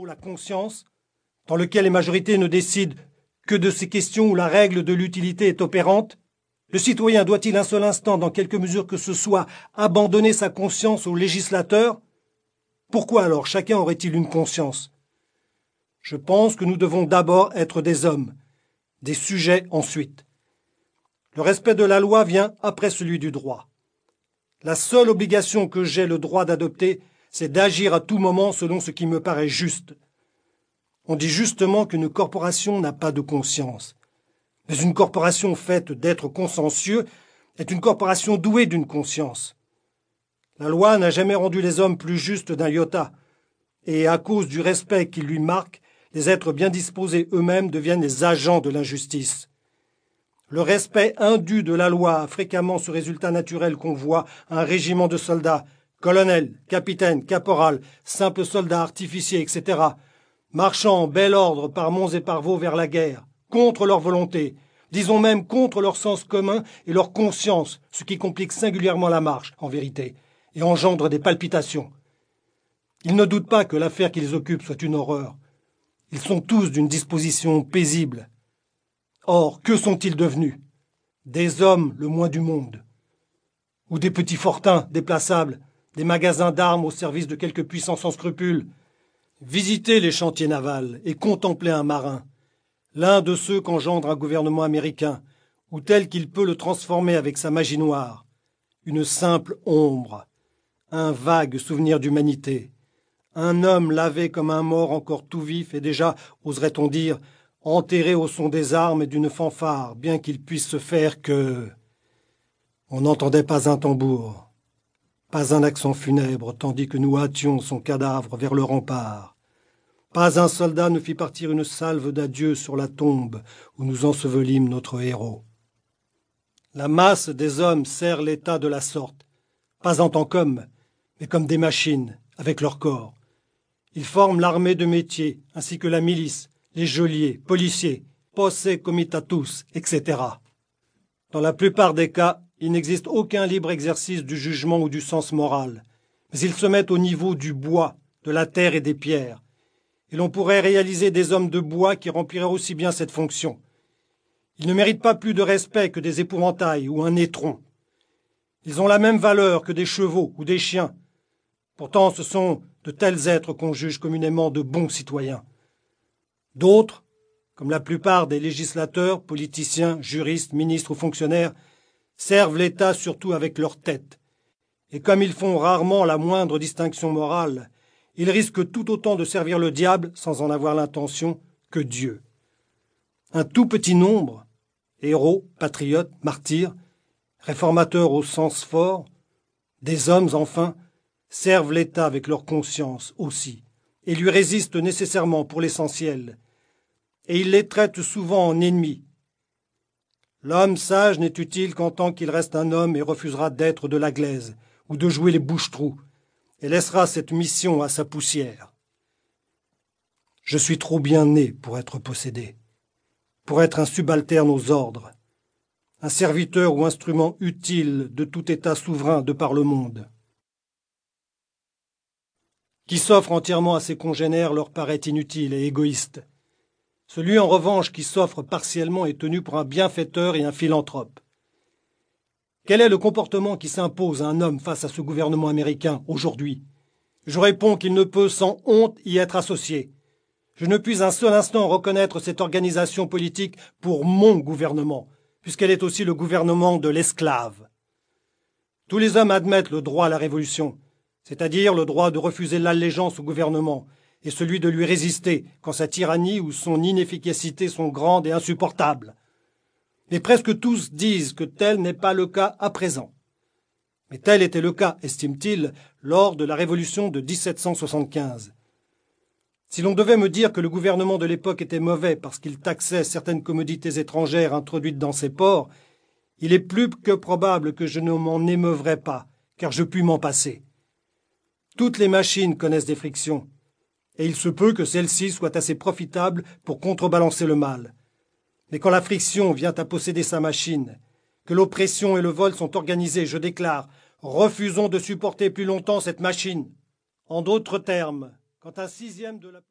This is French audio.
la conscience, dans lequel les majorités ne décident que de ces questions où la règle de l'utilité est opérante? Le citoyen doit-il un seul instant, dans quelque mesure que ce soit, abandonner sa conscience au législateur? Pourquoi alors chacun aurait-il une conscience? Je pense que nous devons d'abord être des hommes, des sujets ensuite. Le respect de la loi vient après celui du droit. La seule obligation que j'ai le droit d'adopter, c'est d'agir à tout moment selon ce qui me paraît juste. On dit justement qu'une corporation n'a pas de conscience. Mais une corporation faite d'êtres consciencieux est une corporation douée d'une conscience. La loi n'a jamais rendu les hommes plus justes d'un iota, et à cause du respect qui lui marque, les êtres bien disposés eux-mêmes deviennent les agents de l'injustice. Le respect indu de la loi a fréquemment ce résultat naturel qu'on voit un régiment de soldats, colonels, capitaines, caporal, simples soldats artificiers, etc., marchant en bel ordre par monts et par vaux vers la guerre, contre leur volonté, disons même contre leur sens commun et leur conscience, ce qui complique singulièrement la marche, en vérité, et engendre des palpitations. Ils ne doutent pas que l'affaire qu'ils occupent soit une horreur. Ils sont tous d'une disposition paisible, Or, que sont-ils devenus? Des hommes le moins du monde. Ou des petits fortins déplaçables, des magasins d'armes au service de quelques puissants sans scrupules. Visitez les chantiers navals et contemplez un marin, l'un de ceux qu'engendre un gouvernement américain, ou tel qu'il peut le transformer avec sa magie noire. Une simple ombre, un vague souvenir d'humanité, un homme lavé comme un mort encore tout vif et déjà, oserait-on dire, enterré au son des armes et d'une fanfare, bien qu'il puisse se faire que. On n'entendait pas un tambour, pas un accent funèbre, tandis que nous hâtions son cadavre vers le rempart. Pas un soldat ne fit partir une salve d'adieu sur la tombe où nous ensevelîmes notre héros. La masse des hommes sert l'État de la sorte, pas en tant qu'hommes, mais comme des machines, avec leur corps. Ils forment l'armée de métier, ainsi que la milice, les geôliers, policiers, posse comitatus, etc. Dans la plupart des cas, il n'existe aucun libre exercice du jugement ou du sens moral, mais ils se mettent au niveau du bois, de la terre et des pierres. Et l'on pourrait réaliser des hommes de bois qui rempliraient aussi bien cette fonction. Ils ne méritent pas plus de respect que des épouvantails ou un étron. Ils ont la même valeur que des chevaux ou des chiens. Pourtant, ce sont de tels êtres qu'on juge communément de bons citoyens. D'autres, comme la plupart des législateurs, politiciens, juristes, ministres ou fonctionnaires, servent l'État surtout avec leur tête. Et comme ils font rarement la moindre distinction morale, ils risquent tout autant de servir le diable sans en avoir l'intention que Dieu. Un tout petit nombre, héros, patriotes, martyrs, réformateurs au sens fort, des hommes enfin, servent l'État avec leur conscience aussi, et lui résistent nécessairement pour l'essentiel, et il les traite souvent en ennemis. L'homme sage n'est utile qu'en tant qu'il reste un homme et refusera d'être de la glaise ou de jouer les bouches-trous, et laissera cette mission à sa poussière. Je suis trop bien né pour être possédé, pour être un subalterne aux ordres, un serviteur ou instrument utile de tout État souverain de par le monde. Qui s'offre entièrement à ses congénères leur paraît inutile et égoïste. Celui en revanche qui s'offre partiellement est tenu pour un bienfaiteur et un philanthrope. Quel est le comportement qui s'impose à un homme face à ce gouvernement américain aujourd'hui? Je réponds qu'il ne peut sans honte y être associé. Je ne puis un seul instant reconnaître cette organisation politique pour mon gouvernement, puisqu'elle est aussi le gouvernement de l'esclave. Tous les hommes admettent le droit à la révolution, c'est-à-dire le droit de refuser l'allégeance au gouvernement, et celui de lui résister quand sa tyrannie ou son inefficacité sont grandes et insupportables. Mais presque tous disent que tel n'est pas le cas à présent. Mais tel était le cas, estime-t-il, lors de la Révolution de 1775. Si l'on devait me dire que le gouvernement de l'époque était mauvais parce qu'il taxait certaines commodités étrangères introduites dans ses ports, il est plus que probable que je ne m'en émeuvrais pas, car je puis m'en passer. Toutes les machines connaissent des frictions, et il se peut que celle-ci soit assez profitable pour contrebalancer le mal. Mais quand la friction vient à posséder sa machine, que l'oppression et le vol sont organisés, je déclare, refusons de supporter plus longtemps cette machine. En d'autres termes, quand un sixième de la